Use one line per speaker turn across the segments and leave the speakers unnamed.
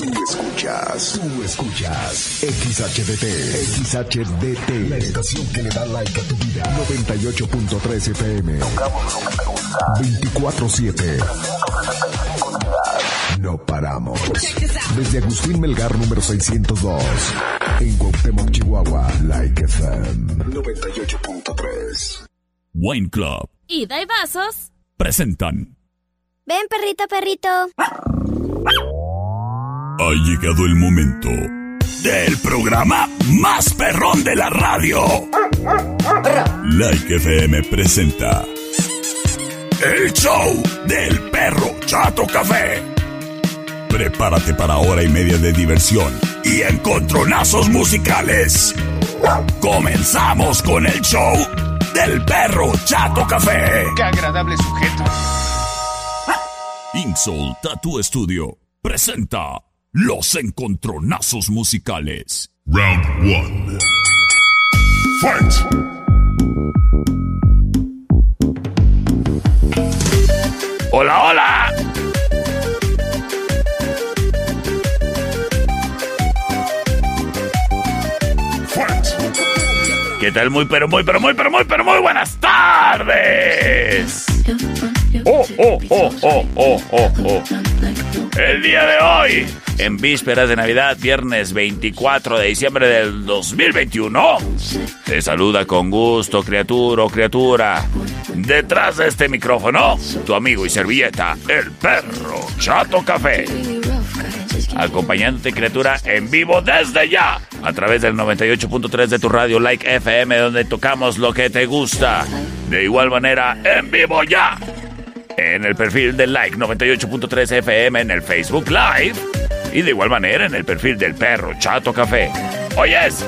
Tú escuchas, tú escuchas XHDT, XHDT, la estación que le da like a tu vida. 98.3 FM. 24-7. No paramos. Desde Agustín Melgar número 602. En Cuauhtémoc, Chihuahua. Like FM 98.3.
Wine Club.
Ida y vasos.
Presentan.
Ven, perrito, perrito.
Ha llegado el momento del programa más perrón de la radio. Like FM presenta el show del perro Chato Café. Prepárate para hora y media de diversión y encontronazos musicales. Comenzamos con el show del perro Chato Café.
¡Qué agradable sujeto!
Insol Tattoo Studio presenta los encontronazos musicales. Round 1. Fight. Hola, hola. Fight. ¿Qué tal? Muy, pero muy, pero muy, pero muy, pero muy buenas tardes. Oh, oh, oh, oh, oh, oh, oh. El día de hoy, en vísperas de Navidad, viernes 24 de diciembre del 2021, te saluda con gusto, criatura o criatura. Detrás de este micrófono, tu amigo y servilleta, el perro Chato Café. Acompañándote, criatura, en vivo desde ya, a través del 98.3 de tu radio Like FM, donde tocamos lo que te gusta. De igual manera, en vivo ya, en el perfil del Like 98.3 FM en el Facebook Live. Y de igual manera en el perfil del perro Chato Café. Oyes,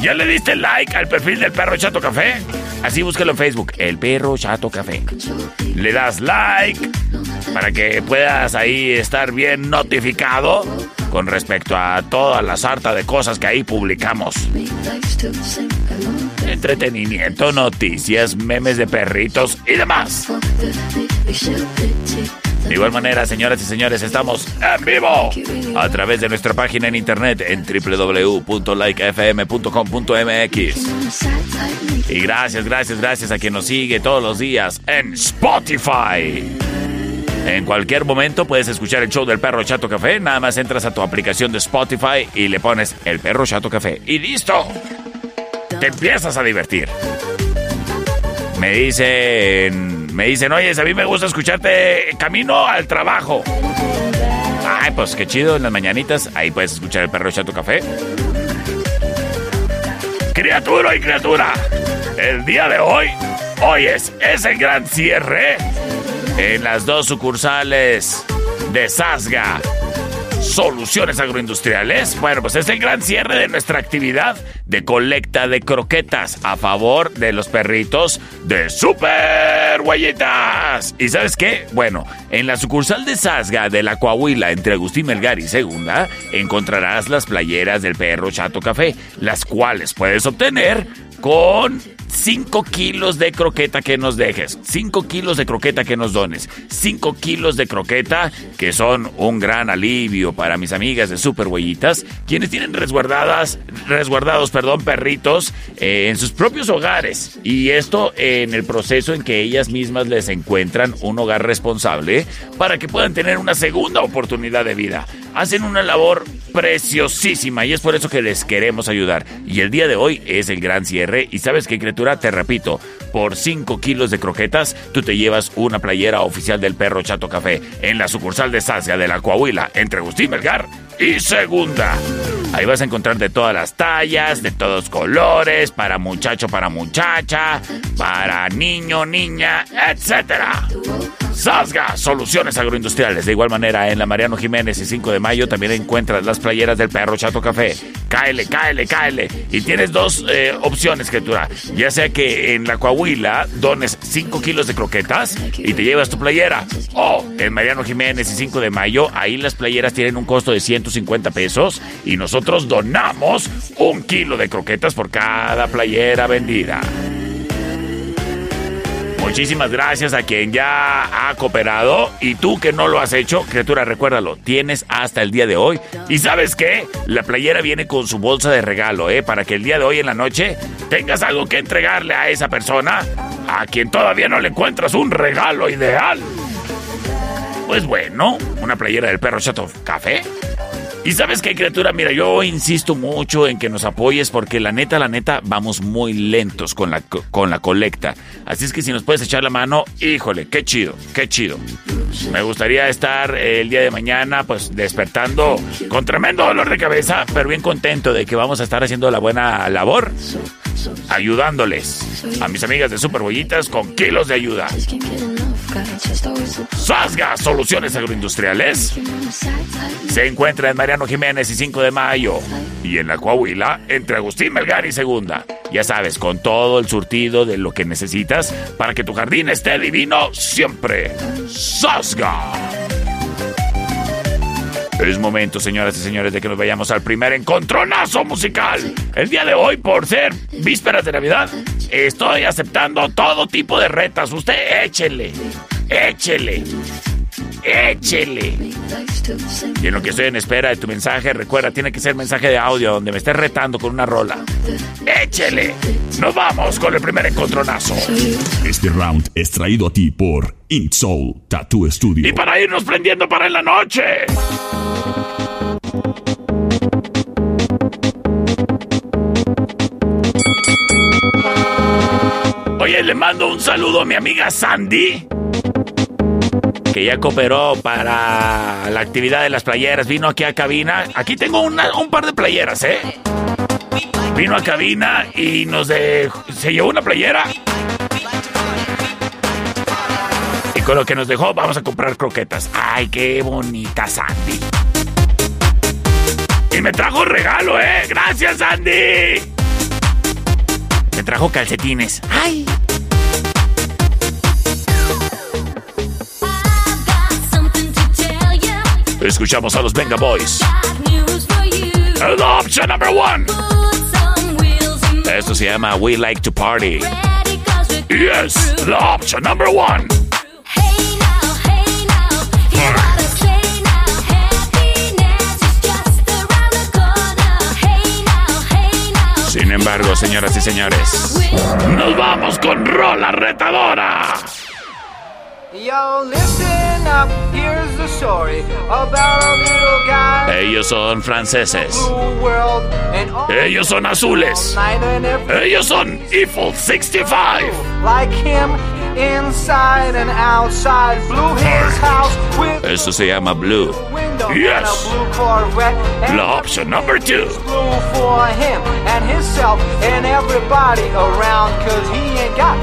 ¿ya le diste like al perfil del perro Chato Café? Así búscalo en Facebook, el perro Chato Café. Le das like para que puedas ahí estar bien notificado con respecto a toda la sarta de cosas que ahí publicamos. Entretenimiento, noticias, memes de perritos y demás. De igual manera, señoras y señores, estamos en vivo a través de nuestra página en internet en www.likefm.com.mx. Y gracias, gracias, gracias a quien nos sigue todos los días en Spotify. En cualquier momento puedes escuchar el show del perro Chato Café. Nada más entras a tu aplicación de Spotify y le pones el perro Chato Café. Y listo. Te empiezas a divertir. Me dicen, me dicen, oye, a mí me gusta escucharte camino al trabajo. Ay, pues qué chido, en las mañanitas, ahí puedes escuchar el perro Chato Café. Criatura y criatura, el día de hoy, hoy es, es el gran cierre en las dos sucursales de Sasga. Soluciones agroindustriales. Bueno, pues es el gran cierre de nuestra actividad de colecta de croquetas a favor de los perritos de Super Huellitas. ¿Y sabes qué? Bueno, en la sucursal de Sasga de la Coahuila entre Agustín Melgar y Segunda encontrarás las playeras del perro Chato Café, las cuales puedes obtener con 5 kilos de croqueta que nos dejes, 5 kilos de croqueta que nos dones, 5 kilos de croqueta que son un gran alivio para mis amigas de Super Huellitas, quienes tienen resguardadas, resguardados, perdón, perritos eh, en sus propios hogares. Y esto en el proceso en que ellas mismas les encuentran un hogar responsable para que puedan tener una segunda oportunidad de vida. Hacen una labor preciosísima y es por eso que les queremos ayudar. Y el día de hoy es el gran cierre y sabes qué criatura, te repito, por 5 kilos de croquetas tú te llevas una playera oficial del perro Chato Café en la sucursal de Sacia de la Coahuila entre Agustín Melgar y Segunda. Ahí vas a encontrar de todas las tallas, de todos colores, para muchacho, para muchacha, para niño, niña, etcétera. Sasga, soluciones agroindustriales. De igual manera, en la Mariano Jiménez y 5 de mayo también encuentras las playeras del perro Chato Café. Cáele, cáele, cáele. Y tienes dos eh, opciones, criatura. Ya sea que en la Coahuila dones 5 kilos de croquetas y te llevas tu playera. O en Mariano Jiménez y 5 de mayo, ahí las playeras tienen un costo de 150 pesos y nosotros donamos un kilo de croquetas por cada playera vendida. Muchísimas gracias a quien ya ha cooperado y tú que no lo has hecho, criatura, recuérdalo, tienes hasta el día de hoy. Y sabes qué, la playera viene con su bolsa de regalo, ¿eh? Para que el día de hoy en la noche tengas algo que entregarle a esa persona a quien todavía no le encuentras un regalo ideal. Pues bueno, una playera del perro Chato Café y sabes qué, criatura, mira, yo insisto mucho en que nos apoyes porque la neta, la neta, vamos muy lentos con la, con la colecta. Así es que si nos puedes echar la mano, híjole, qué chido, qué chido. Me gustaría estar el día de mañana, pues despertando con tremendo dolor de cabeza, pero bien contento de que vamos a estar haciendo la buena labor, ayudándoles a mis amigas de Superbollitas con kilos de ayuda. Sasga Soluciones Agroindustriales se encuentra en Mariano Jiménez y 5 de Mayo y en la Coahuila entre Agustín Melgar y Segunda. Ya sabes, con todo el surtido de lo que necesitas para que tu jardín esté divino siempre. Sasga. Es momento, señoras y señores, de que nos vayamos al primer encontronazo musical. El día de hoy, por ser vísperas de Navidad, estoy aceptando todo tipo de retas. Usted échele, échele, échele. Y en lo que estoy en espera de tu mensaje, recuerda, tiene que ser mensaje de audio donde me estés retando con una rola. Échele. Nos vamos con el primer encontronazo.
Este round es traído a ti por Soul Tattoo Studio.
Y para irnos prendiendo para en la noche. Oye, le mando un saludo a mi amiga Sandy que ya cooperó para la actividad de las playeras. Vino aquí a cabina. Aquí tengo un par de playeras, ¿eh? Vino a cabina y nos dejó, se llevó una playera. Y con lo que nos dejó, vamos a comprar croquetas. ¡Ay, qué bonita Sandy! Y me trajo regalo, ¿eh? ¡Gracias, Sandy! Me trajo calcetines. ¡Ay! Escuchamos a los Venga Boys. El option number one. Esto se llama We Like to Party. Yes, the option number one. Sin embargo, señoras y señores, nos vamos con Rola Retadora. Ellos son franceses. Ellos son azules. Ellos son Eiffel 65. Like him inside and outside. Blue his house with Eso se llama Blue. Yes. Blue La option number two. Blue for him and himself and everybody around. Cause he ain't got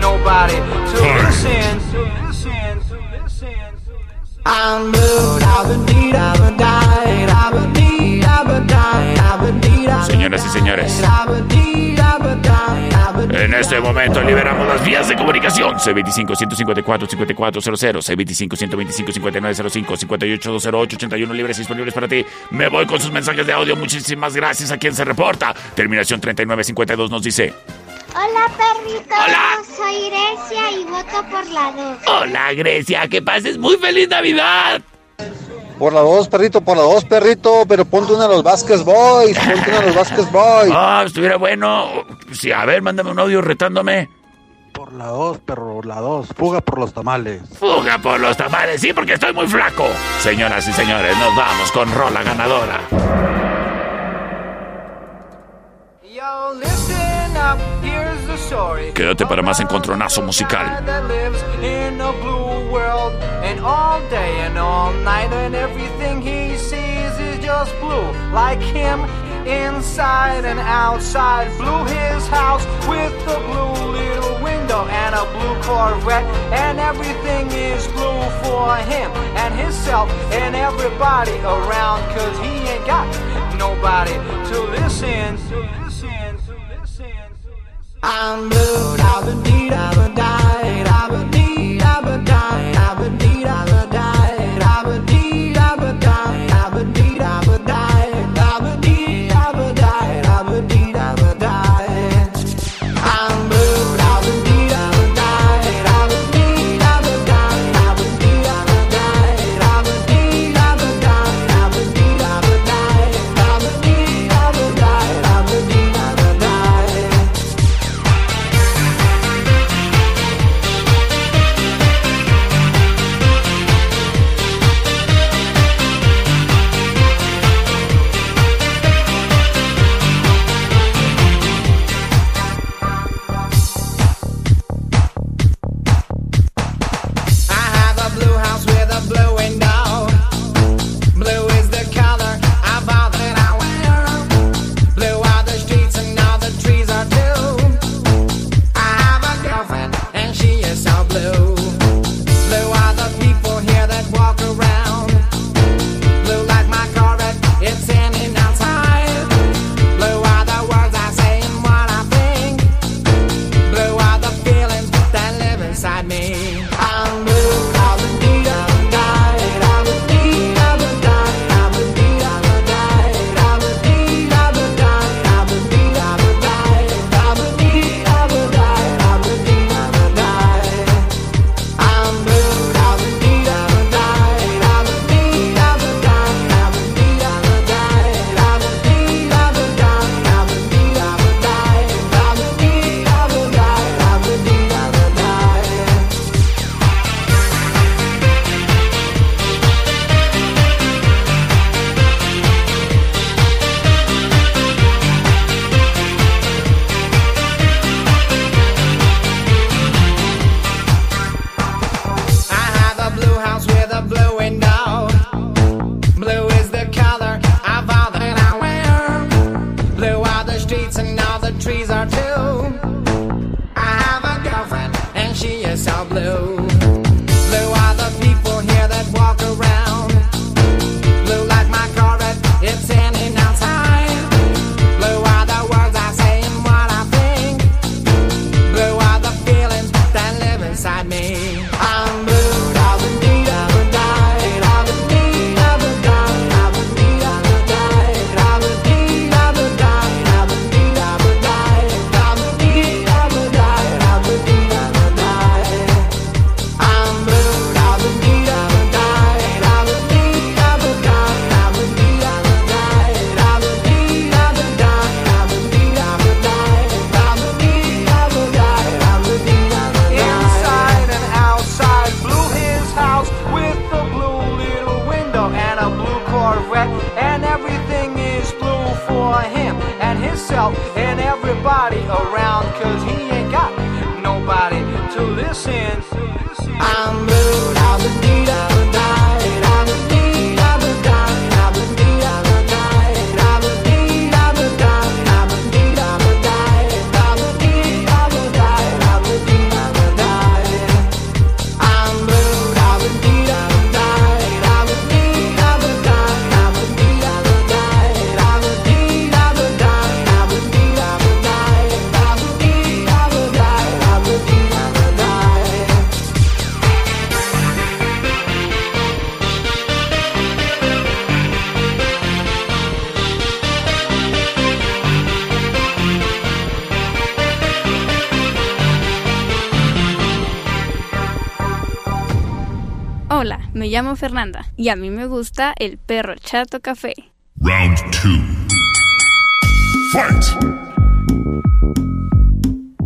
nobody to listen to. Señoras y señores, en este momento liberamos las vías de comunicación. C25-154-5400, C25-125-5905, 58-208-81 libres disponibles para ti. Me voy con sus mensajes de audio. Muchísimas gracias a quien se reporta. Terminación 3952 nos dice...
Hola, perrito. Hola. Soy Grecia y voto por la 2.
Hola, Grecia. Que pases muy feliz Navidad.
Por la 2, perrito, por la 2, perrito, pero ponte uno de los Vázquez Boys, ponte uno de los Vázquez Boys.
Ah, estuviera bueno. Sí, a ver, mándame un audio retándome.
Por la 2, perro, la 2, fuga por los tamales.
Fuga por los tamales, sí, porque estoy muy flaco. Señoras y señores, nos vamos con Rola ganadora. Quédate para más encontronazo musical. And all day and all night, and everything he sees is just blue, like him inside and outside. Blue his house with a blue little window and a blue Corvette, and everything is blue for him and himself and everybody around, cause he ain't got nobody to listen. To. I'm blue, I've been deed, I've been died, I've been deed, I've been died,
me llamo Fernanda y a mí me gusta el perro chato café.
Round 2. Fight.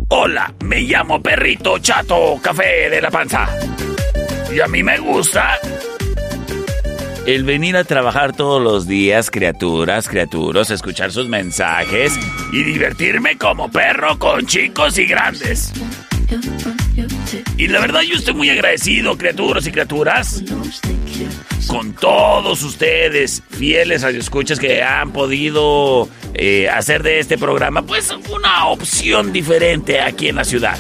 Hola, me llamo Perrito Chato Café de la Panza. Y a mí me gusta el venir a trabajar todos los días, criaturas, criaturas, escuchar sus mensajes y divertirme como perro con chicos y grandes. Y la verdad yo estoy muy agradecido, criaturas y criaturas, con todos ustedes, fieles radioescuchas que han podido eh, hacer de este programa, pues una opción diferente aquí en la ciudad.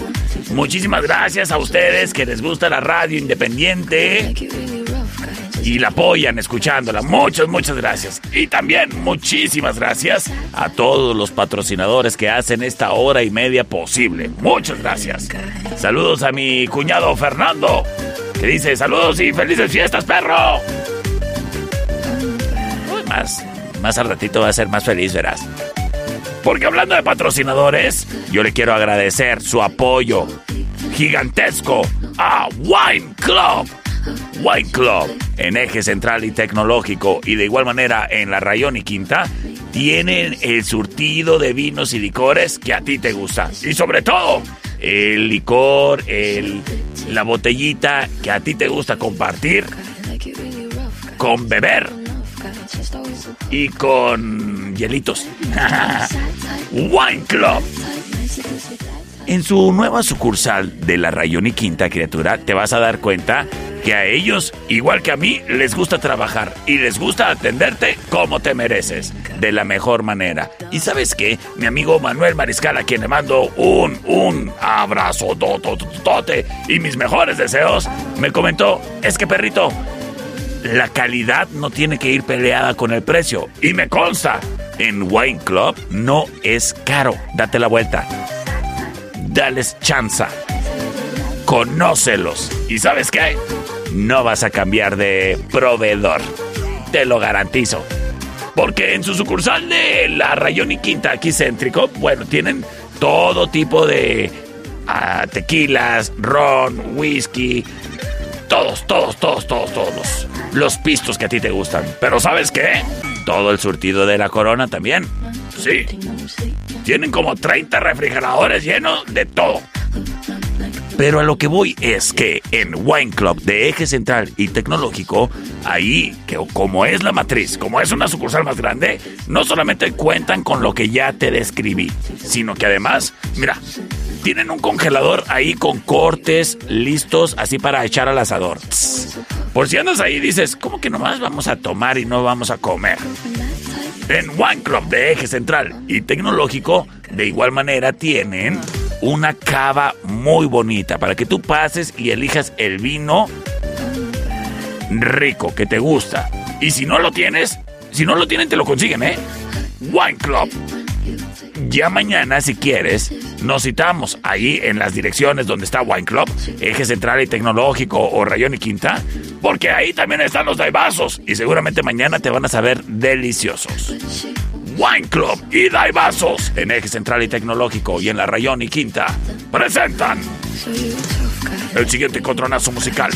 Muchísimas gracias a ustedes que les gusta la radio independiente y la apoyan escuchándola. Muchas, muchas gracias. Y también muchísimas gracias a todos los patrocinadores que hacen esta hora y media posible. Muchas gracias. Saludos a mi cuñado Fernando, que dice saludos y felices fiestas, perro. más, más al ratito va a ser más feliz, verás. Porque hablando de patrocinadores, yo le quiero agradecer su apoyo gigantesco a Wine Club White Club en eje central y tecnológico y de igual manera en la Rayón y Quinta tienen el surtido de vinos y licores que a ti te gusta. Y sobre todo, el licor, el, la botellita que a ti te gusta compartir con beber y con hielitos. Wine Club. En su nueva sucursal de la Rayón y Quinta Criatura te vas a dar cuenta que a ellos, igual que a mí, les gusta trabajar y les gusta atenderte como te mereces, de la mejor manera. Y sabes qué, mi amigo Manuel Mariscal, a quien le mando un, un abrazo tote y mis mejores deseos, me comentó, es que perrito, la calidad no tiene que ir peleada con el precio. Y me consta, en Wine Club no es caro. Date la vuelta. Dales chanza. Conócelos. ¿Y sabes qué? no vas a cambiar de proveedor. Te lo garantizo. Porque en su sucursal de la Rayón y Quinta aquí céntrico, bueno, tienen todo tipo de ah, tequilas, ron, whisky, todos, todos, todos, todos, todos los, pistos que a ti te gustan. Pero ¿sabes qué? Todo el surtido de la corona también. Sí. Tienen como 30 refrigeradores llenos de todo. Pero a lo que voy es que en Wine Club de Eje Central y Tecnológico, ahí, que como es la matriz, como es una sucursal más grande, no solamente cuentan con lo que ya te describí, sino que además, mira, tienen un congelador ahí con cortes listos así para echar al asador. Por si andas ahí dices, ¿cómo que nomás vamos a tomar y no vamos a comer? En Wine Club de Eje Central y Tecnológico, de igual manera tienen una cava muy bonita para que tú pases y elijas el vino rico que te gusta. Y si no lo tienes, si no lo tienen, te lo consiguen, ¿eh? Wine Club. Ya mañana, si quieres, nos citamos ahí en las direcciones donde está Wine Club, Eje Central y Tecnológico o Rayón y Quinta, porque ahí también están los daibazos y seguramente mañana te van a saber deliciosos. Wine Club y Daibazos en Eje Central y Tecnológico y en la Rayón y Quinta presentan el siguiente contronazo musical.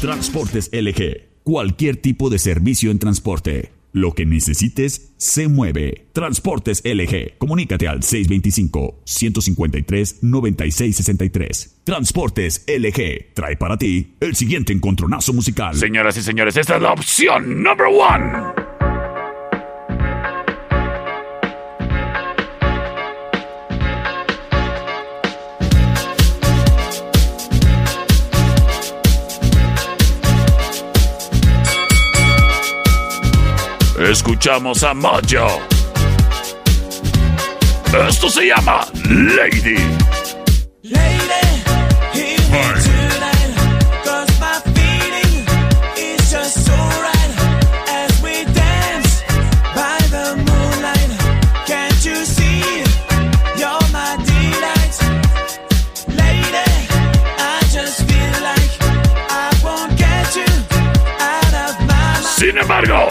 Transportes LG. Cualquier tipo de servicio en transporte. Lo que necesites se mueve. Transportes LG. Comunícate al 625-153-9663. Transportes LG. Trae para ti el siguiente encontronazo musical.
Señoras y señores, esta es la opción number one. Escuchamos a Mayo. Esto se llama Lady. Lady, Sin embargo,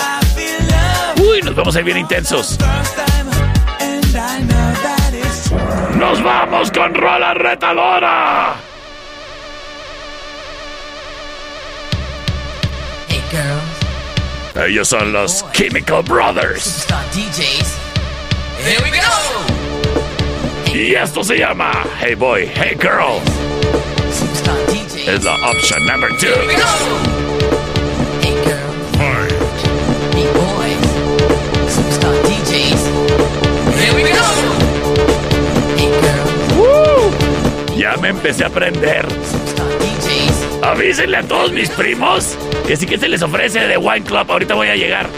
Vamos a ir bien intensos. Nos vamos con rola retadora. Ellos son los Chemical Brothers. Y esto se llama Hey Boy, Hey Girl. Es la opción number 2. Me empecé a aprender. Avísenle a todos mis primos que sí que se les ofrece de Wine Club. Ahorita voy a llegar.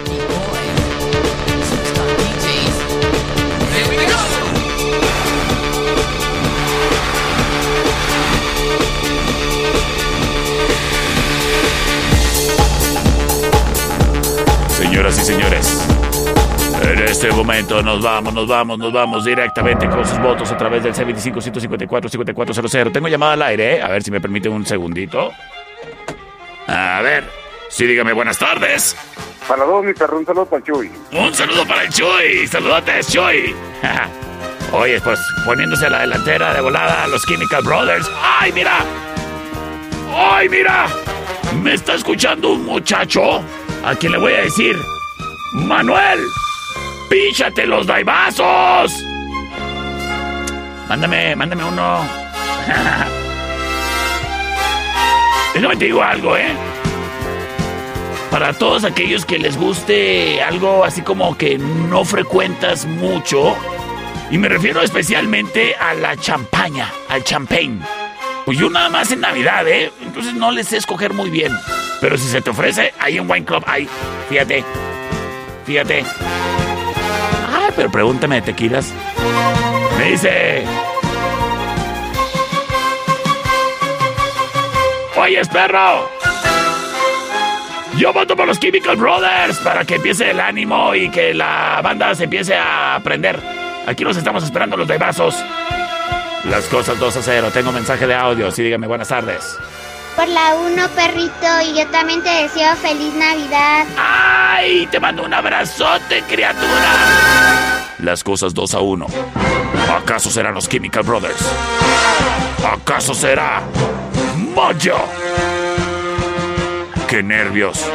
Señoras y señores, en este momento nos vamos, nos vamos, nos vamos directamente con sus votos a través del C25-154-5400. Tengo llamada al aire, ¿eh? a ver si me permite un segundito. A ver, sí, dígame buenas tardes.
Para todos, mi perro, un saludo para el Chuy.
Un saludo para el Chuy, saludate, Chuy. Oye, pues poniéndose a la delantera de volada a los Chemical Brothers. ¡Ay, mira! ¡Ay, mira! Me está escuchando un muchacho a quien le voy a decir, Manuel, ¡Píchate los daibazos! Mándame, mándame uno. Déjame te digo algo, ¿eh? Para todos aquellos que les guste algo así como que no frecuentas mucho, y me refiero especialmente a la champaña, al champagne. Pues yo nada más en Navidad, ¿eh? Entonces no les sé escoger muy bien. Pero si se te ofrece, ahí en Wine Club, ahí, fíjate, fíjate pero pregúntame de tequilas. Me dice... Oye, perro. Yo voto por los Chemical Brothers para que empiece el ánimo y que la banda se empiece a aprender. Aquí nos estamos esperando los vasos. Las cosas 2 a 0. Tengo mensaje de audio. Sí, dígame buenas tardes.
Por la 1, perrito, y yo también te deseo feliz Navidad.
¡Ay! Te mando un abrazote, criatura. Las cosas 2 a 1. ¿Acaso serán los Chemical Brothers? ¿Acaso será Mojo? ¡Qué nervios!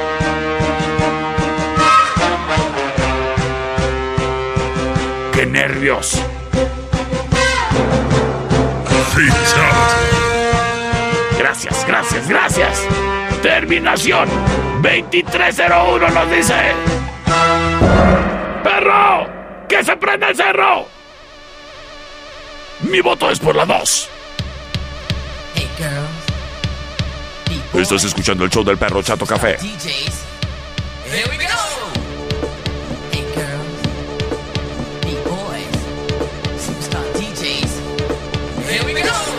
¡Qué nervios! Gracias, gracias, gracias. Terminación 2301 nos dice. ¡Perro! ¡Que se prenda el cerro! Mi voto es por la 2. Estás escuchando el show del perro Chato Café.
Here we go.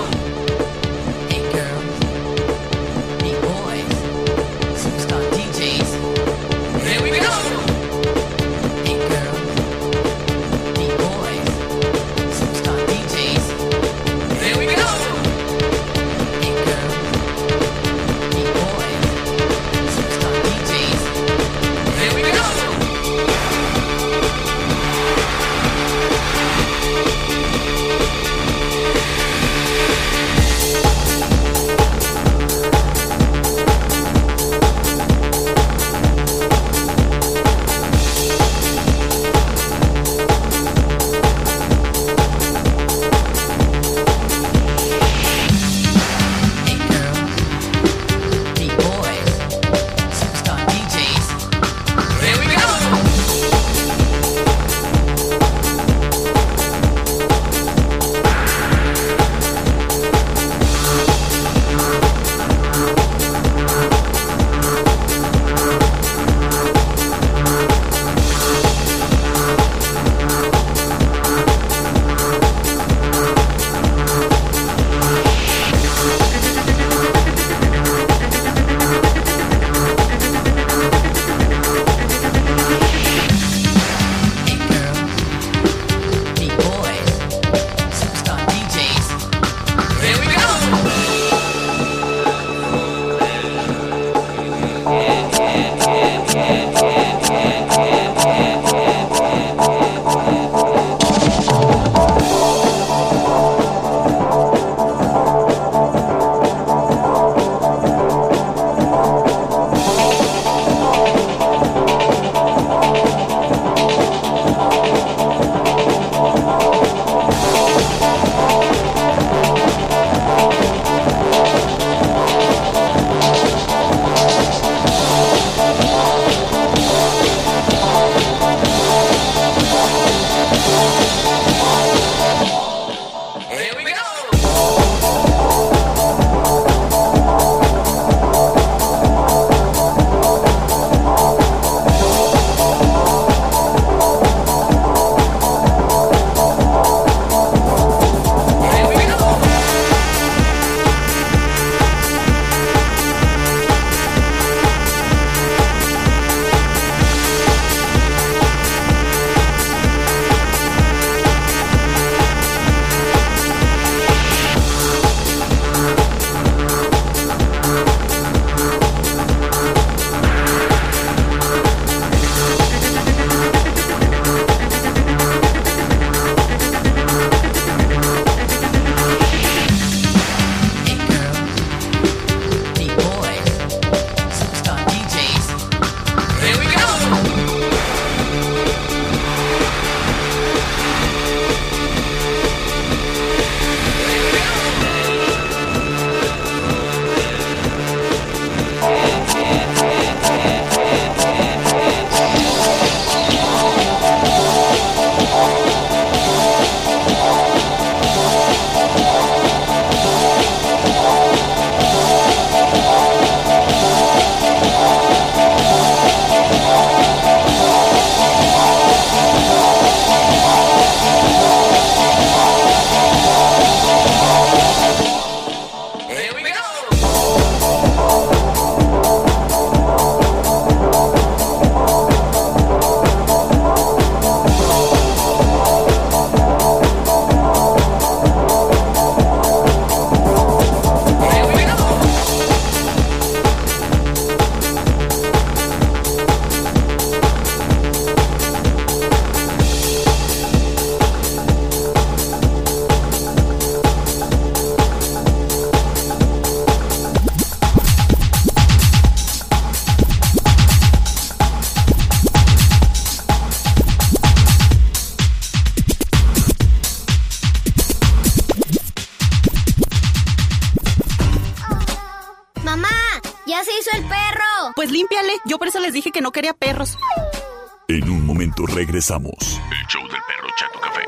Regresamos.
El show del perro Chato Café.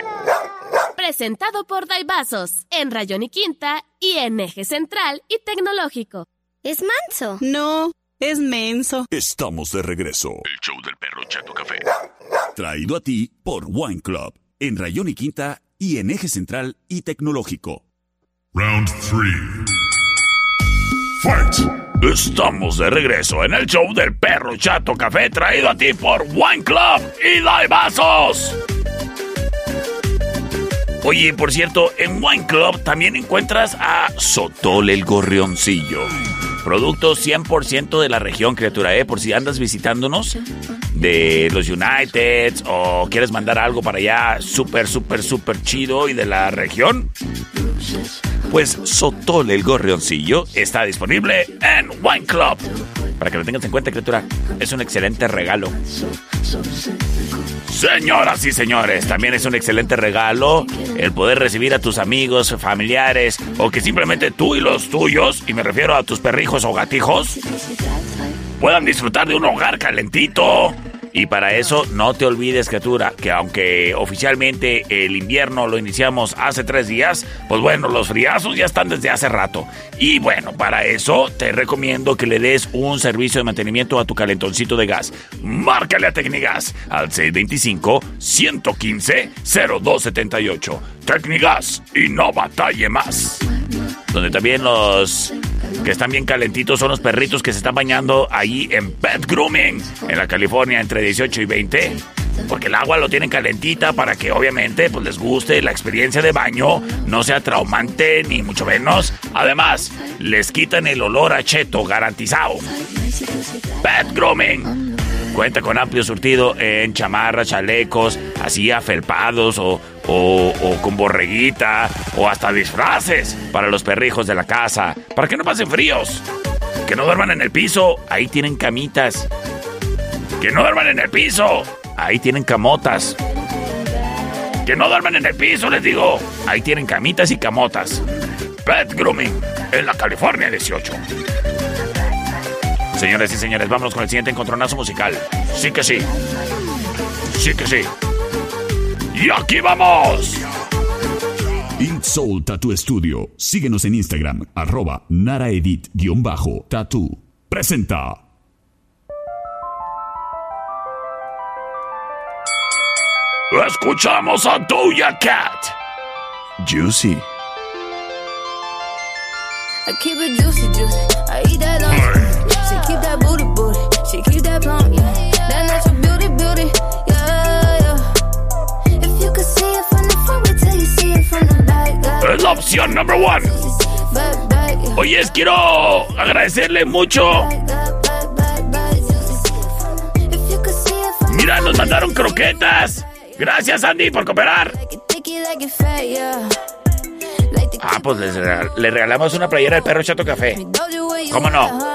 Presentado por Daibazos, en Rayón y Quinta y en Eje Central y Tecnológico.
Es manso.
No, es menso.
Estamos de regreso.
El show del perro Chato Café.
Traído a ti por Wine Club. En Rayón y Quinta y en Eje Central y Tecnológico.
Round 3.
Fight. Estamos de regreso en el show del perro Chato Café traído a ti por Wine Club y Daibazos. Oye, por cierto, en Wine Club también encuentras a Sotol el Gorrioncillo. Producto 100% de la región, criatura, ¿eh? Por si andas visitándonos de los Uniteds o quieres mandar algo para allá súper, súper, súper chido y de la región. Pues Sotol el Gorrioncillo está disponible en Wine Club. Para que lo tengas en cuenta, criatura, es un excelente regalo. Señoras y señores, también es un excelente regalo el poder recibir a tus amigos, familiares o que simplemente tú y los tuyos, y me refiero a tus perrijos o gatijos, puedan disfrutar de un hogar calentito. Y para eso no te olvides, criatura, que aunque oficialmente el invierno lo iniciamos hace tres días, pues bueno, los friazos ya están desde hace rato. Y bueno, para eso te recomiendo que le des un servicio de mantenimiento a tu calentoncito de gas. Márcale a Tecnigas al 625-115-0278. Tecnigas y no batalle más. Donde también los que están bien calentitos son los perritos que se están bañando ahí en Pet Grooming, en la California, entre 18 y 20. Porque el agua lo tienen calentita para que obviamente pues les guste la experiencia de baño, no sea traumante ni mucho menos. Además, les quitan el olor a cheto garantizado. Pet Grooming. Cuenta con amplio surtido en chamarras, chalecos, así afelpados o, o, con borreguita o hasta disfraces para los perrijos de la casa, para que no pasen fríos, que no duerman en el piso, ahí tienen camitas, que no duerman en el piso, ahí tienen camotas, que no duerman en el piso, les digo, ahí tienen camitas y camotas. Pet Grooming en la California 18. Señores y señores, vámonos con el siguiente encontronazo musical. Sí que sí. Sí que sí. Y aquí vamos.
Int Soul Tattoo Studio. Síguenos en Instagram, arroba naraedit-tattoo. Presenta.
Escuchamos a Doja Cat. Juicy.
I keep it juicy, juicy. I eat that keep that booty, booty. She keep that plump, yeah. That natural beauty, beauty, yeah, yeah. If you could see it from the front, wait till you see it from the back, yeah.
Es la opción number one. Oye, quiero agradecerle mucho. Mira, nos mandaron croquetas. Gracias, Andy, por cooperar. Ah, pues le regalamos una playera del perro Chato Café. ¿Cómo no?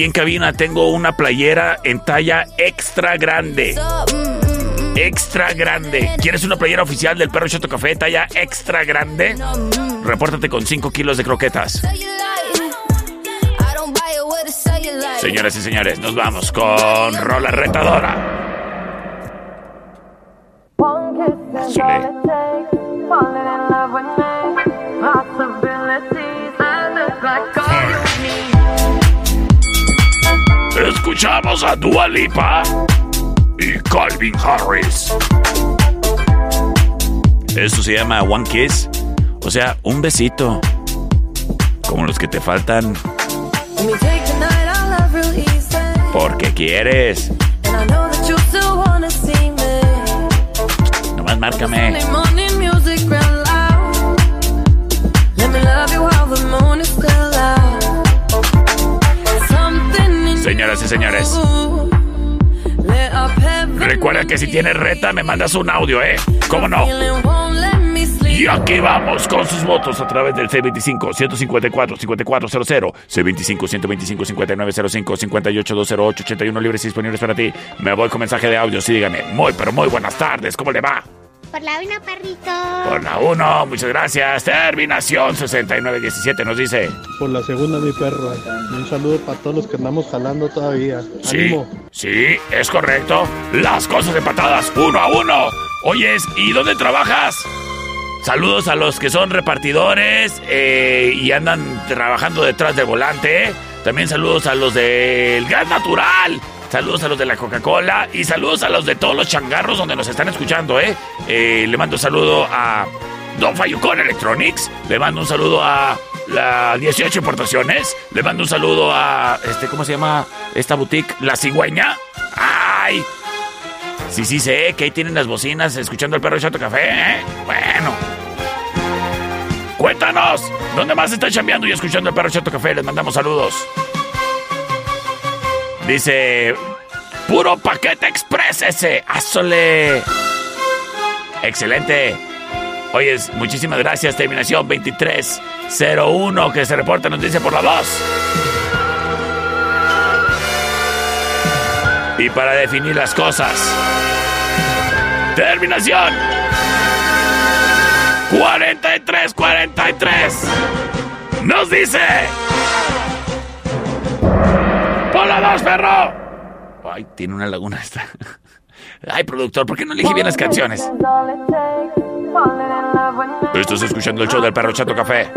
Aquí en cabina tengo una playera en talla extra grande.
mm, mm, mm.
Extra grande. ¿Quieres una playera oficial del perro Chato Café talla extra grande? Repórtate con 5 kilos de croquetas. Señoras y señores, nos vamos con Rola Retadora. Súbele. Escuchamos a Dua Lipa y Calvin Harris. Esto se llama One Kiss, o sea, un besito. Como los que te faltan.
Let me take the
Señoras y señores, recuerda que si tienes reta me mandas un audio, ¿eh? ¿Cómo no? Y aquí vamos con sus votos a través del C25-154-5400, C25-125-5905, 58-208-81 libres y disponibles para ti. Me voy con mensaje de audio, sí, dígame. Muy, pero muy buenas tardes, ¿cómo le va?
Por la una, perrito.
Por la 1, muchas gracias. Terminación 6917 nos dice.
Por la segunda, mi perro. Un saludo para todos los que andamos jalando todavía.
Sí,
Ánimo.
sí, es correcto. Las cosas empatadas, uno a uno. Oyes, ¿y dónde trabajas? Saludos a los que son repartidores eh, y andan trabajando detrás del volante. También saludos a los del gas natural. Saludos a los de la Coca-Cola y saludos a los de todos los changarros donde nos están escuchando, ¿eh? Eh, le mando un saludo a Don Fayucón Electronics. Le mando un saludo a la 18 Importaciones. Le mando un saludo a, este, ¿cómo se llama esta boutique? La Cigüeña. ¡Ay! Sí, sí, sé que ahí tienen las bocinas escuchando el perro Chato Café, ¿eh? Bueno. Cuéntanos, ¿dónde más está chambeando y escuchando el perro Chato Café? Les mandamos saludos. Dice, puro paquete express ese. ¡Azole! Excelente. Oyes, muchísimas gracias. Terminación 2301 que se reporta, nos dice por la voz. Y para definir las cosas. Terminación. 4343. Nos dice. La dos, perro. Ay, tiene una laguna esta. Ay, productor, ¿por qué no elegí bien las canciones? Estás escuchando el show del perro Chato Café.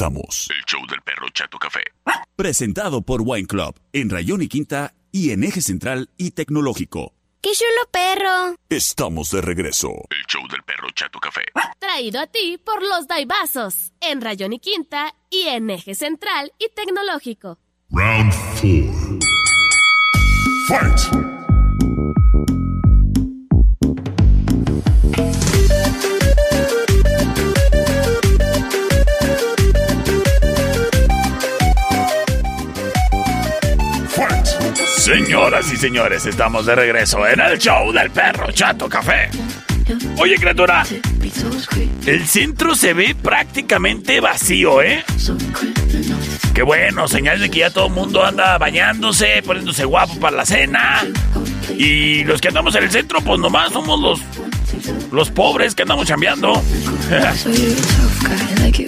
Regresamos.
El show del perro Chato Café.
Presentado por Wine Club en Rayón y Quinta y en Eje Central y Tecnológico.
¡Qué chulo perro!
Estamos de regreso.
El show del perro Chato Café.
Traído a ti por los Daibazos, en Rayón y Quinta y en Eje Central y Tecnológico.
Round 4. Fight!
Señoras y señores, estamos de regreso en el show del perro Chato Café. Oye, criatura, el centro se ve prácticamente vacío, ¿eh? Qué bueno, señal de que ya todo el mundo anda bañándose, poniéndose guapo para la cena. Y los que andamos en el centro, pues nomás somos los, los pobres que andamos chambeando.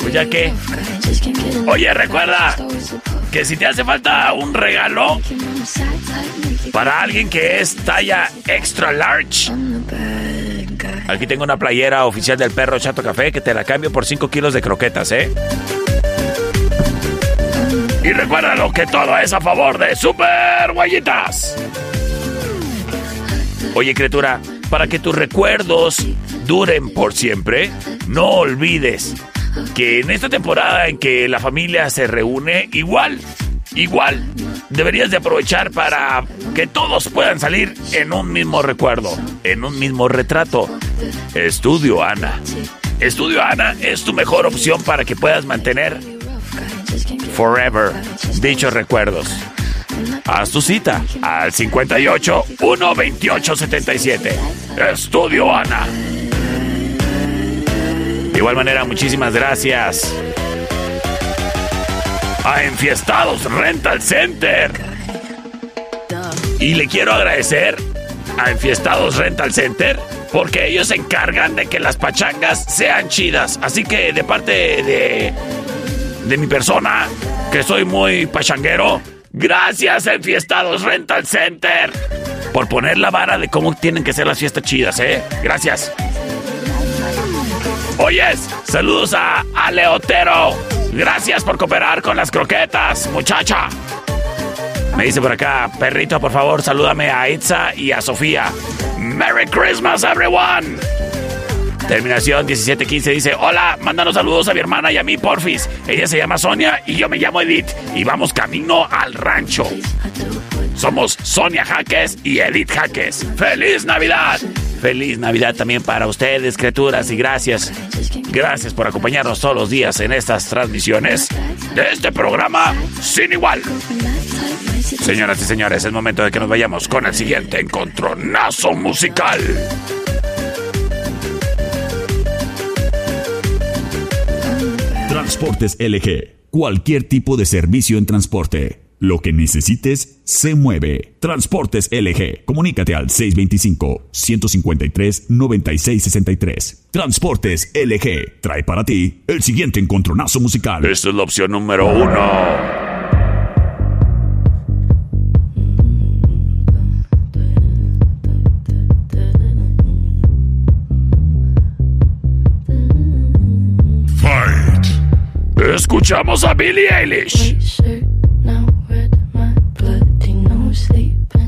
pues ya que. Oye, recuerda que si te hace falta un regalo para alguien que es talla extra large. Aquí tengo una playera oficial del perro Chato Café que te la cambio por 5 kilos de croquetas, ¿eh? Y recuerda lo que todo es a favor de Super Guayitas. Oye, criatura, para que tus recuerdos duren por siempre, no olvides que en esta temporada en que la familia se reúne, igual, igual, deberías de aprovechar para que todos puedan salir en un mismo recuerdo, en un mismo retrato. Estudio Ana. Estudio Ana es tu mejor opción para que puedas mantener forever dichos recuerdos. Haz tu cita al 58 128 77. Estudio Ana. De igual manera, muchísimas gracias a Enfiestados Rental Center. Y le quiero agradecer a Enfiestados Rental Center porque ellos se encargan de que las pachangas sean chidas. Así que de parte de, de mi persona, que soy muy pachanguero, gracias Enfiestados Rental Center por poner la vara de cómo tienen que ser las fiestas chidas, ¿eh? Gracias. Oyes, saludos a Aleotero. Gracias por cooperar con las croquetas, muchacha. Me dice por acá, perrito, por favor, salúdame a Itza y a Sofía. Merry Christmas, everyone. Terminación 1715 dice, hola, mándanos saludos a mi hermana y a mí, porfis. Ella se llama Sonia y yo me llamo Edith. Y vamos camino al rancho. Somos Sonia Jaques y Edith Jaques. ¡Feliz Navidad! Feliz Navidad también para ustedes, criaturas, y gracias. Gracias por acompañarnos todos los días en estas transmisiones de este programa sin igual. Señoras y señores, es momento de que nos vayamos con el siguiente encontronazo musical.
Transportes LG. Cualquier tipo de servicio en transporte. Lo que necesites se mueve. Transportes LG. Comunícate al 625-153-9663. Transportes LG. Trae para ti el siguiente encontronazo musical.
Esta es la opción número uno.
Fight.
Escuchamos a Billie Eilish.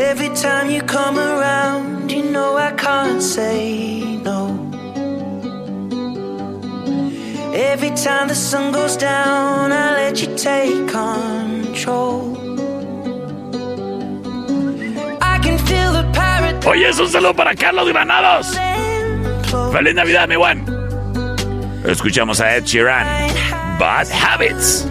Every time you come around, you know I can't say no. Every time the sun goes down, I let you take control. I can feel the paradise.
Oye, es un saludo para Carlos Granados. Feliz Navidad, mi buen. Escuchamos a Ed Sheeran. Bad Habits.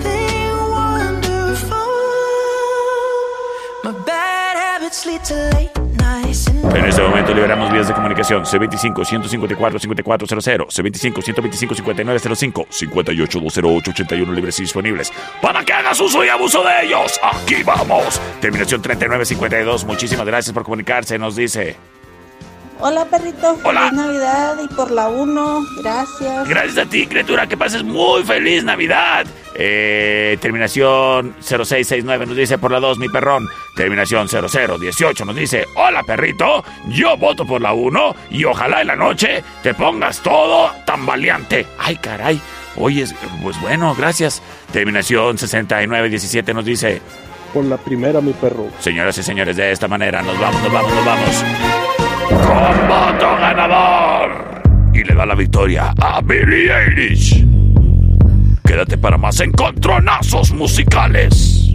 En este momento liberamos vías de comunicación C25-154-5400, C25-125-5905, 58-208-81 libres y disponibles para que hagas uso y abuso de ellos. Aquí vamos. Terminación 3952. Muchísimas gracias por comunicarse. Nos dice.
Hola, perrito.
Hola.
Feliz Navidad y por la 1. Gracias.
Gracias a ti, criatura. Que pases muy feliz Navidad. Eh, terminación 0669 nos dice por la 2, mi perrón. Terminación 0018 nos dice, hola perrito, yo voto por la 1 y ojalá en la noche te pongas todo tan valiente. Ay, caray. Oye, pues bueno, gracias. Terminación 6917 nos dice,
Por la primera, mi perro.
señoras y señores, de esta manera nos vamos, nos vamos, nos vamos. Ganador. Y le da la victoria a Billie Eilish. Quédate para más encontronazos musicales.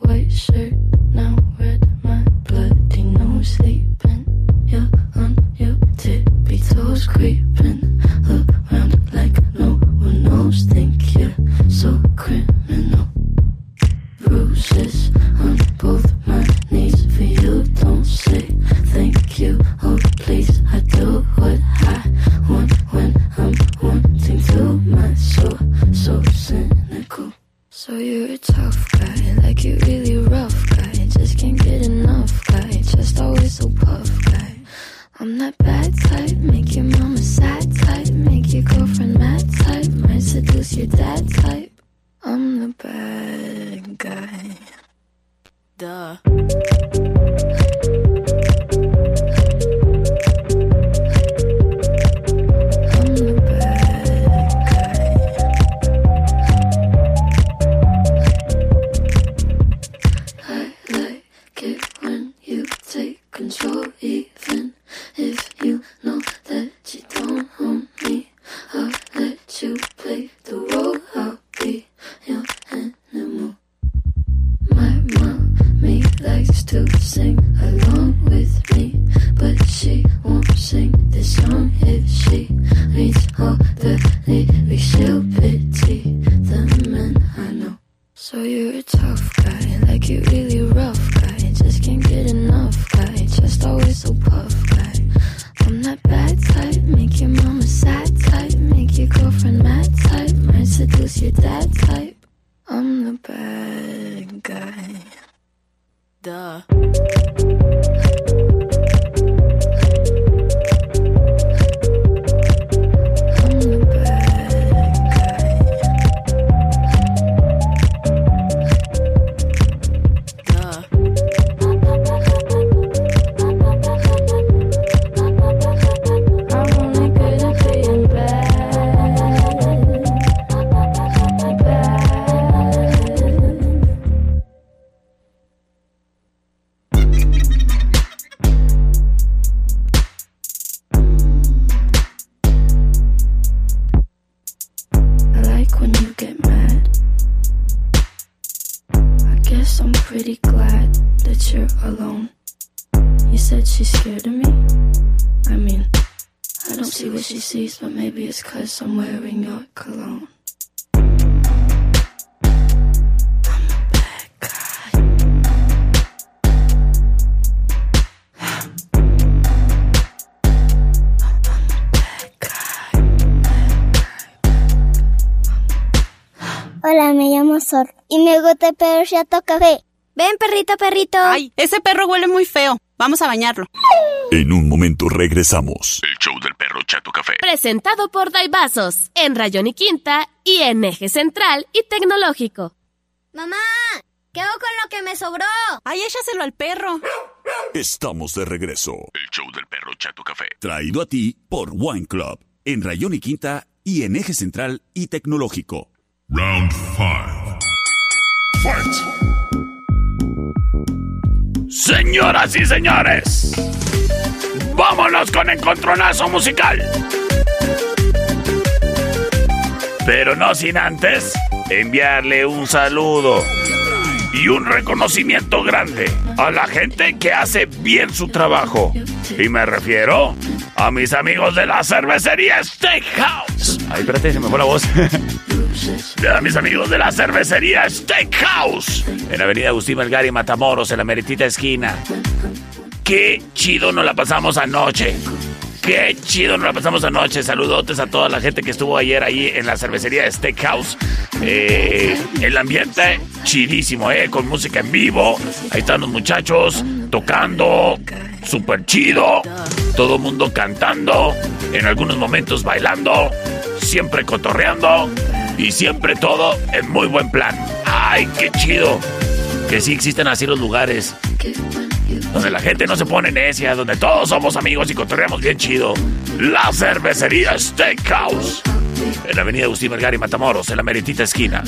White shirt, now red, my creeping around like no one knows. So. Bruises that you're alone. You said she's scared of me? I mean, I don't see what she sees, but maybe it's cause I'm wearing your cologne.
Hola, me llamo Sor y me gusta el perro chato café. Ven, perrito, perrito.
Ay, ese perro huele muy feo. Vamos a bañarlo.
En un momento regresamos.
El show del perro Chato Café.
Presentado por Daibazos, en Rayón y Quinta y en Eje Central y Tecnológico.
Mamá, ¿qué hago con lo que me sobró?
Ay, échaselo al perro.
Estamos de regreso.
El show del perro Chato Café.
Traído a ti por Wine Club. En Rayón y Quinta y en Eje Central y Tecnológico.
Round 5.
Señoras y señores, vámonos con encontronazo musical. Pero no sin antes enviarle un saludo y un reconocimiento grande a la gente que hace bien su trabajo. Y me refiero a mis amigos de la cervecería Steakhouse. Ay, espérate, se me fue la voz. a mis amigos de la cervecería Steakhouse en Avenida Agustín Melgar y Matamoros, en la meritita esquina. Qué chido nos la pasamos anoche. Qué chido nos la pasamos anoche. Saludotes a toda la gente que estuvo ayer ahí en la cervecería Steakhouse. Eh, el ambiente chidísimo, ¿eh? Con música en vivo. Ahí están los muchachos tocando. Súper chido. Todo mundo cantando. En algunos momentos bailando. Siempre cotorreando. Y siempre todo en muy buen plan. ¡Ay, qué chido! Que sí existen así los lugares donde la gente no se pone necia, donde todos somos amigos y cotorreamos bien chido. La cervecería Steakhouse. En la avenida Agustín Vergara y Matamoros, en la meritita esquina.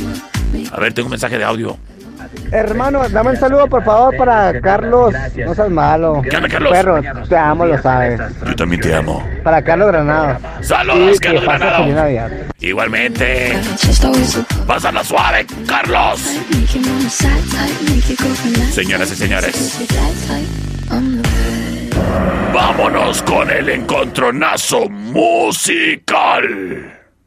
A ver, tengo un mensaje de audio.
Hermano, dame un saludo por favor para Carlos. No seas malo.
¿Qué onda, Carlos?
Perro, te amo, lo sabes.
Yo también te amo.
Para Carlos Granado.
Saludos, Carlos Granado. Igualmente. Pásala suave, Carlos. Señoras y señores. Vámonos con el encontronazo musical.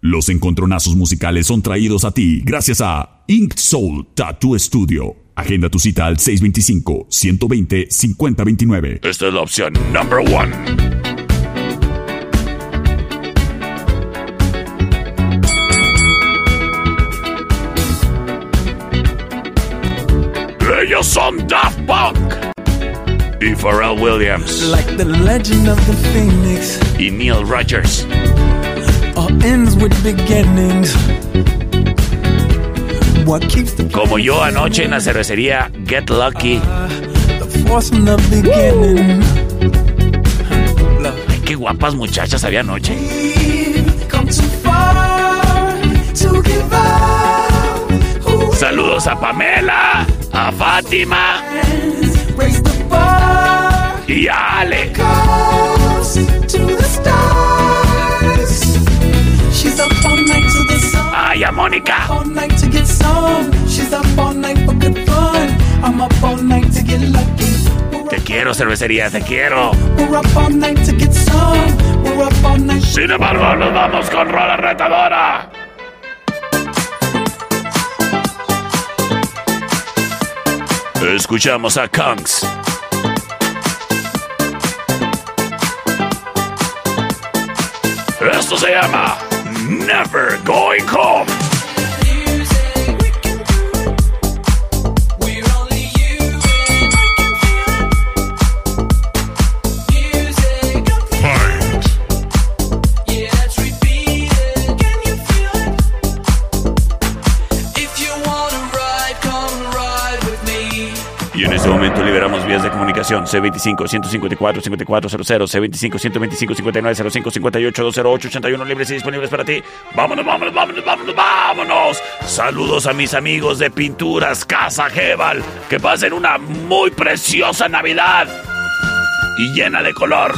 Los encontronazos musicales son traídos a ti gracias a Ink Soul Tattoo Studio. Agenda tu cita al 625-120-5029.
Esta es la opción number one. Ellos son Daft Punk y Pharrell Williams
Like the legend of the phoenix,
y Neil Rogers. Como yo anoche en la cervecería Get Lucky.
force from the beginning?
Ay, qué guapas muchachas había anoche. Saludos a Pamela, a Fátima y a Ale. Ay, a Mónica. Te quiero, cervecería, te quiero. Sin embargo, nos vamos con Rola Retadora. Escuchamos a Kungs. Esto se llama Never Going Home. Y en este momento liberamos vías de comunicación C25-154-5400, C25-125-5905, 58-208-81 libres y disponibles para ti. Vámonos, vámonos, vámonos, vámonos, vámonos. Saludos a mis amigos de Pinturas Casa Gebal. Que pasen una muy preciosa Navidad y llena de color.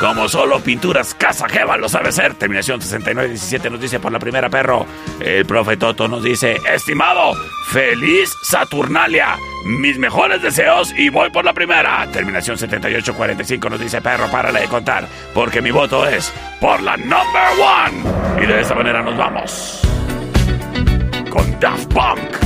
Como solo Pinturas Casa Gebal lo sabe hacer. Terminación 6917 nos dice por la primera perro. El profe Toto nos dice, estimado, feliz Saturnalia. Mis mejores deseos y voy por la primera. Terminación 7845 nos dice, perro, párale de contar. Porque mi voto es por la number one. Y de esta manera nos vamos. Con Daft Punk.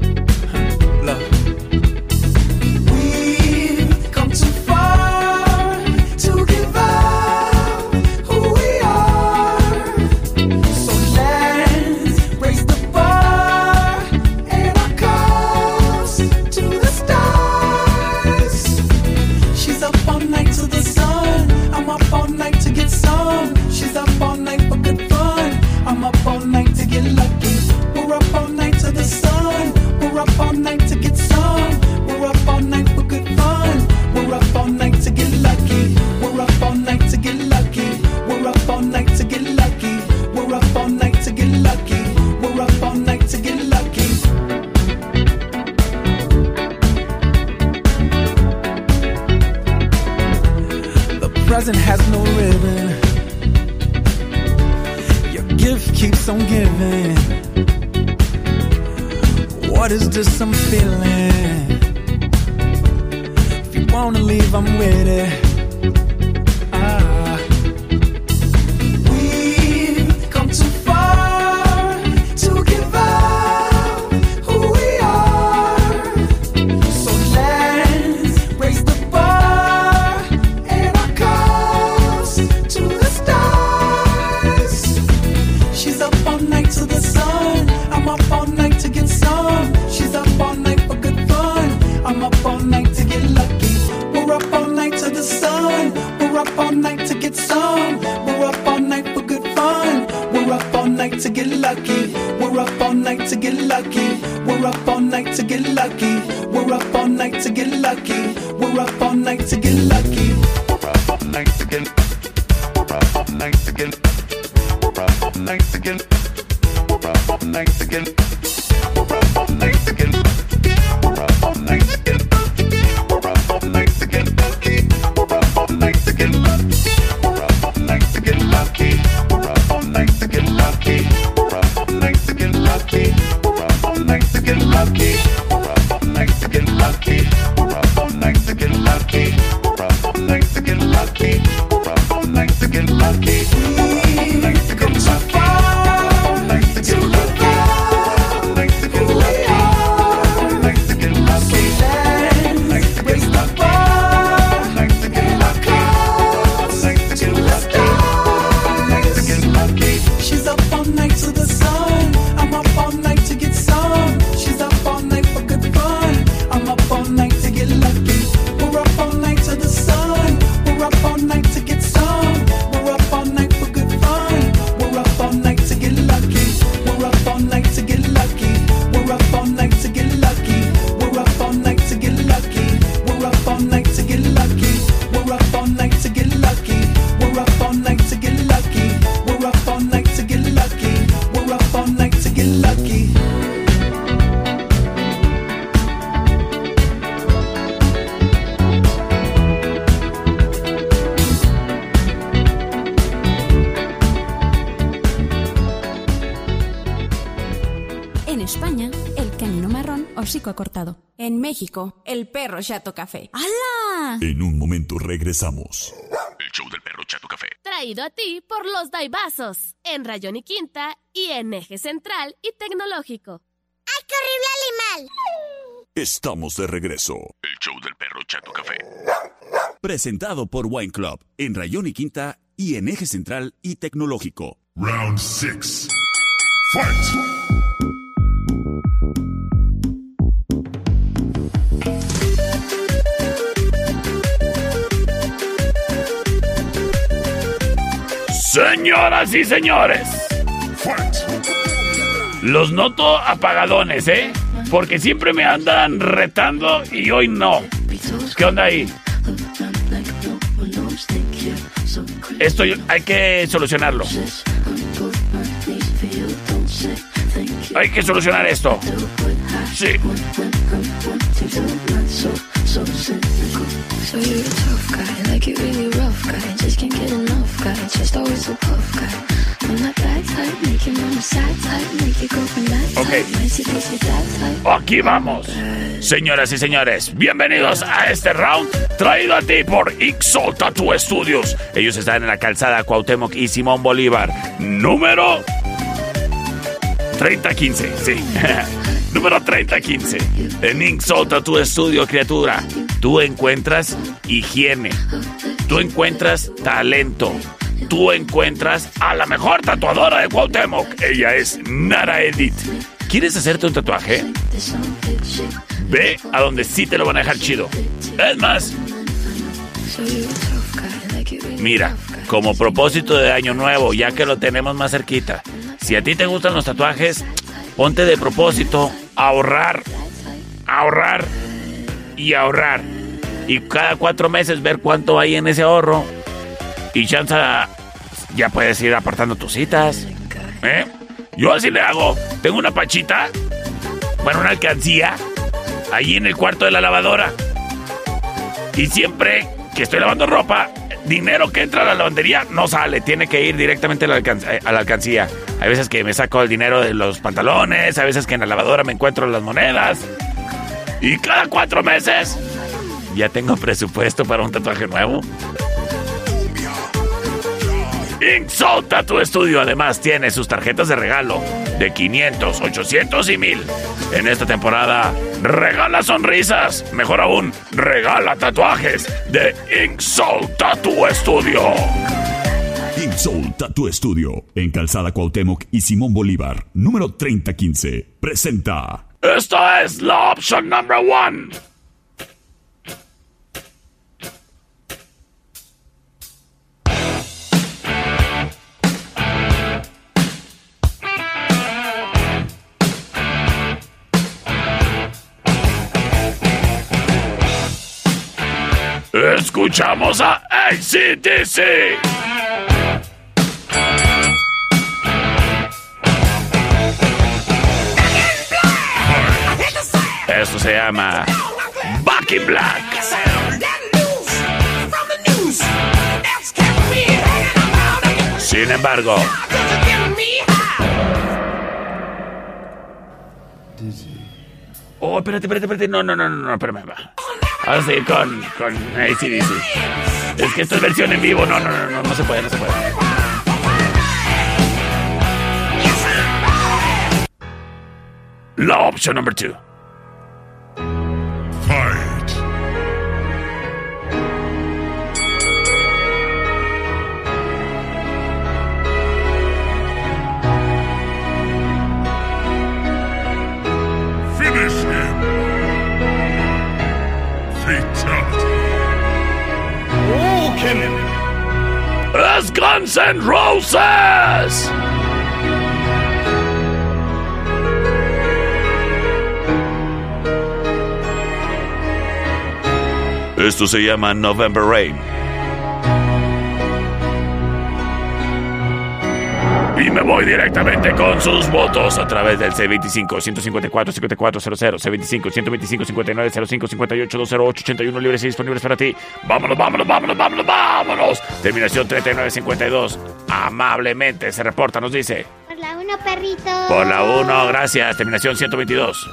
with it.
Hocico acortado. En México, el perro chato café. ¡Hala!
En un momento regresamos.
El show del perro Chato Café.
Traído a ti por los Daibazos, en Rayón y Quinta y en Eje Central y Tecnológico.
¡Ay, qué horrible animal!
Estamos de regreso.
El show del perro Chato Café.
Presentado por Wine Club en Rayón y Quinta y en Eje Central y Tecnológico.
Round 6. Fight!
Señoras y señores, los noto apagadones, ¿eh? Porque siempre me andan retando y hoy no. ¿Qué onda ahí? Esto hay que solucionarlo. Hay que solucionar esto. Sí.
So you're a tough guy, like it really rough guy. Just can't get enough guy, just always a puff guy. I'm that bad type, make your mama sad type, make your girlfriend mad
Ok.
type. Nice, tasty, that type.
Aquí vamos. Señoras y señores, bienvenidos a este round traído a ti por Ixol Tattoo Studios. Ellos están en la calzada Cuauhtémoc y Simón Bolívar. Número 3015, sí. Número 3015. En Ixol Tattoo Studio, criatura, tú encuentras higiene. Tú encuentras talento. Tú encuentras a la mejor tatuadora de Cuauhtémoc. Ella es Nara Edith. ¿Quieres hacerte un tatuaje? Ve a donde sí te lo van a dejar chido. Es más, mira, como propósito de año nuevo, ya que lo tenemos más cerquita, si a ti te gustan los tatuajes, ponte de propósito ahorrar, ahorrar y ahorrar. Y cada cuatro meses ver cuánto hay en ese ahorro. Y chance ya puedes ir apartando tus citas. ¿Eh? Yo así le hago. Tengo una pachita, bueno, una alcancía, ahí en el cuarto de la lavadora. Y siempre estoy lavando ropa, dinero que entra a la lavandería no sale, tiene que ir directamente a la, eh, a alcancía. Hay veces que me saco el dinero de los pantalones, hay veces que en la lavadora me encuentro las monedas. Y cada cuatro meses ya tengo presupuesto para un tatuaje nuevo. Inksoul Tattoo Studio además tiene sus tarjetas de regalo de 500, 800 y 1000. En esta temporada, regala sonrisas. Mejor aún, regala tatuajes de Inksoul Tattoo Studio.
Ink Soul Tattoo Studio, en Calzada Cuauhtémoc y Simón Bolívar, número 3015. Presenta.
Esta es la opción number one. Escuchamos a ACDC. Esto se llama Bucky Black. Sin embargo, Oh, espérate, espérate, espérate. No, no, no, no, no, espérame. va. Vamos a seguir con, con ACDC. Es que esta es versión en vivo. No, no, no, no, no se puede, no se puede. La opción
número 2.
Es Guns N' Roses. Esto se llama November Rain. Y me voy directamente con sus votos a través del C25 154 5400 C25 125 59 05 58 208 81 libres y disponibles para ti. Vámonos, vámonos, vámonos, vámonos, vámonos. Terminación 3952. Amablemente se reporta, nos dice.
Por la uno, perrito.
Por la 1, gracias. Terminación 122.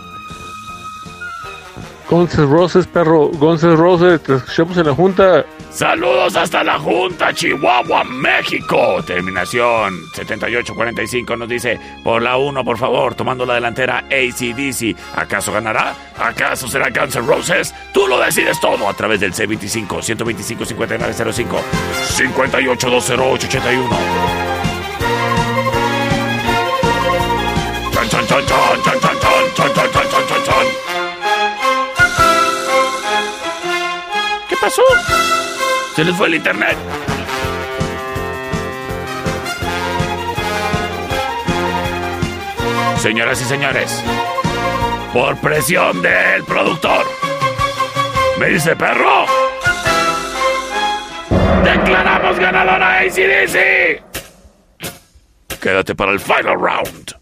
Guns N' Roses, perro. N' Roses, te escuchamos en la junta.
Saludos hasta la Junta, Chihuahua, México. Terminación 7845 nos dice, por la 1, por favor, tomando la delantera ACDC. ¿Acaso ganará? ¿Acaso será Guns N' Roses? Tú lo decides todo a través del C25 125 5905 58 Chan, chan, chan, chan, chan, chan, chan, chan, chan, chan, chan, chan, chan. ¿Qué pasó? Se les fue el internet. Señoras y señores, por presión del productor, me dice perro. Declaramos ganadora a ACDC. Quédate para el final round.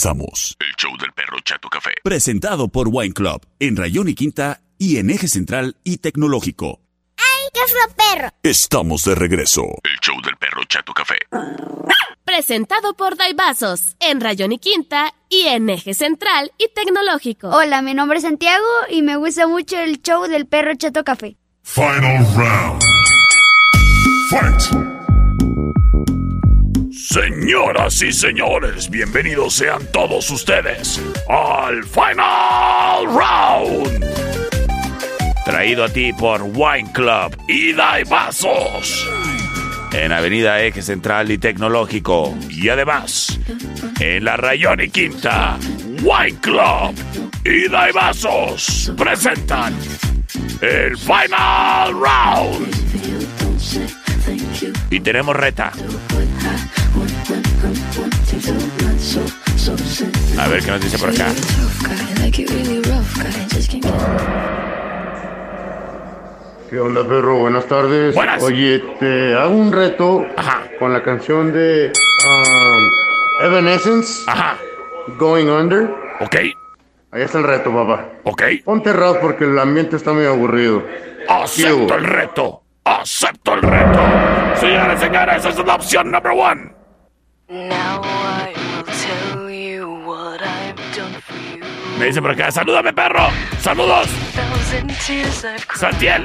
Regresamos.
El show del perro Chato Café.
Presentado por Wine Club en Rayón y Quinta y en Eje Central y Tecnológico.
¡Ay, qué fue perro!
Estamos de regreso.
El show del perro Chato Café.
Presentado por Daibazos, en Rayón y Quinta y en Eje Central y Tecnológico.
Hola, mi nombre es Santiago y me gusta mucho el show del perro Chato Café.
Final round. Fight!
Señoras y señores, bienvenidos sean todos ustedes al Final Round. Traído a ti por Wine Club y Daibazos. En Avenida Eje Central y Tecnológico. Y además, en la Rayón y Quinta, Wine Club y Daibazos presentan el Final Round. Y tenemos reta. A ver qué nos dice por acá.
¿Qué onda, perro? Buenas tardes.
Buenas.
Oye, te hago un reto con la canción de um, Evanescence.
Ajá.
Going Under.
Ok.
Ahí está el reto, papá.
Ok.
Ponte rap porque el ambiente está medio aburrido.
Acepto el reto. Acepto el reto. Señores y señores, esa es la opción number one. Me dice por acá, salúdame perro. Saludos. Santiel.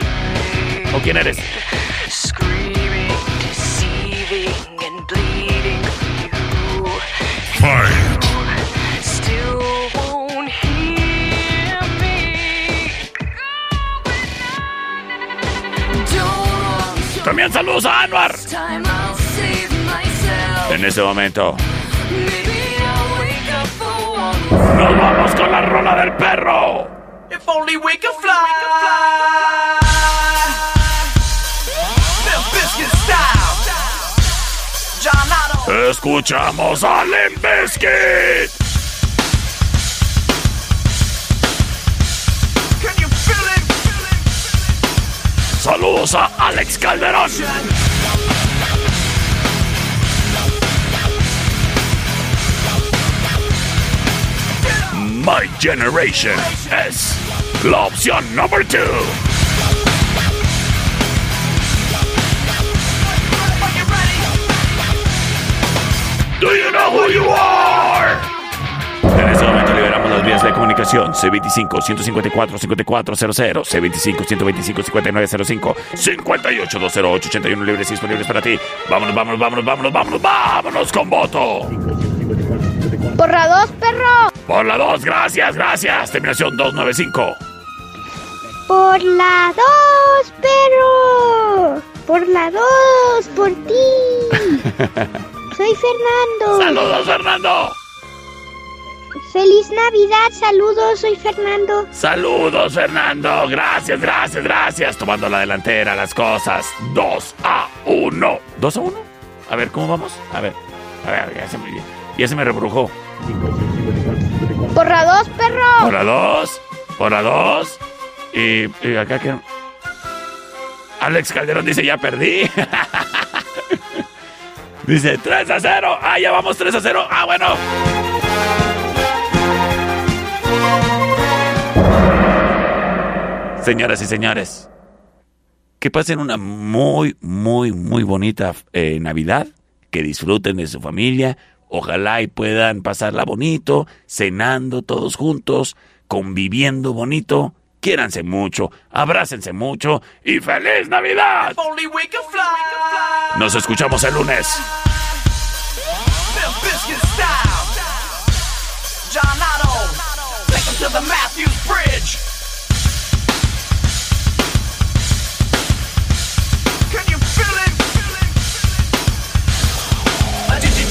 ¿O quién eres? También saludos a Anwar. En ese momento. Nos vamos con la rola del perro.
If only we could fly. Otto.
Escuchamos a Limp Bizkit. Saludos a Alex Calderón. My Generation es la opción number two. Do you know who you are? En este momento liberamos las vías de comunicación C25-154-5400, C25-125-5905, 58-208-81 libres y disponibles para ti. Vámonos, vámonos, vámonos, vámonos, vámonos, vámonos con voto.
Por la dos, perro.
Por la 2, gracias, gracias. Terminación 295.
Por la dos, perro. Por la dos, por ti. Soy Fernando.
Saludos, Fernando.
Feliz Navidad, saludos, soy Fernando.
Saludos, Fernando. Gracias, gracias, gracias. Tomando la delantera las cosas. 2 a 1. ¿2 a 1? A ver, ¿cómo vamos? A ver, a ver, ya se me, ya se me rebrujó.
Por la dos, perro.
Por la 2, por la 2. Y, y acá que. Alex Calderón dice: Ya perdí. dice 3 a 0. Ah, ya vamos 3 a 0. Ah, bueno. Señoras y señores, que pasen una muy, muy, muy bonita eh, Navidad, que disfruten de su familia, ojalá y puedan pasarla bonito, cenando todos juntos, conviviendo bonito, quiéranse mucho, abrácense mucho y feliz Navidad. Nos escuchamos el lunes.
Limp Bizkit style. John Otto. Take to the Matthews Bridge.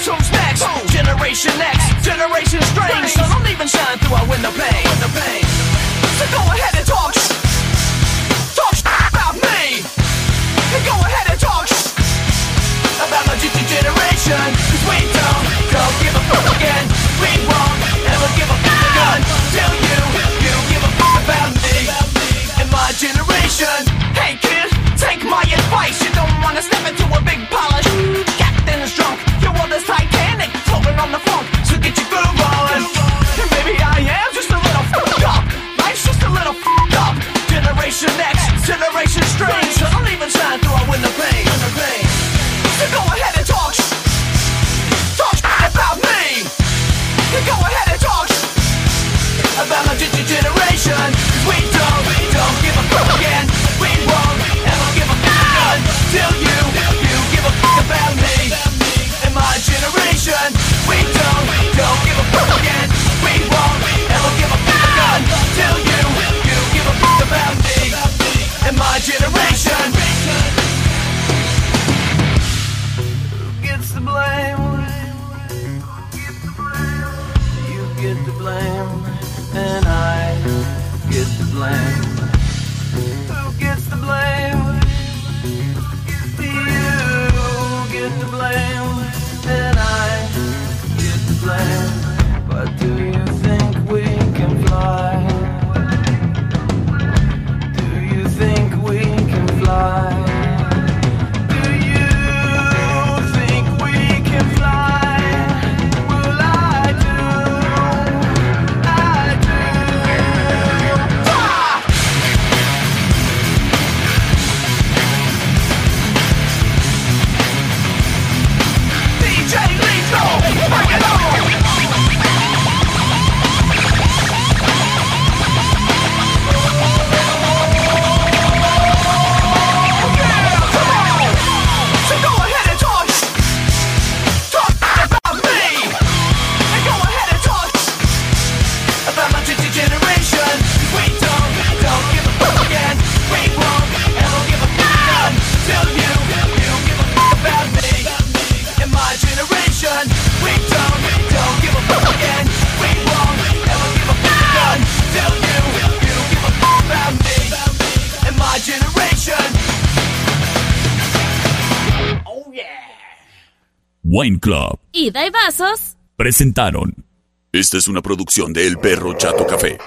Generation X, Generation Strange. So don't even shine through our window pane. So go ahead and talk. Talk about me. And go ahead and talk about my GT generation. Cause we don't, don't give a fuck again. We won't ever give a fuck again. Till you, you give a fuck about me and my generation. Hey kid, take my advice. You don't wanna step into a big polish. Generation X, Generation Strange. So don't even shine through our window pane. So go ahead and talk. Talk about me. Go ahead and talk about my generation. Blame? You get the blame, and I get the blame.
Wine Club
Ida y vasos.
presentaron. Esta es una producción de El Perro Chato Café.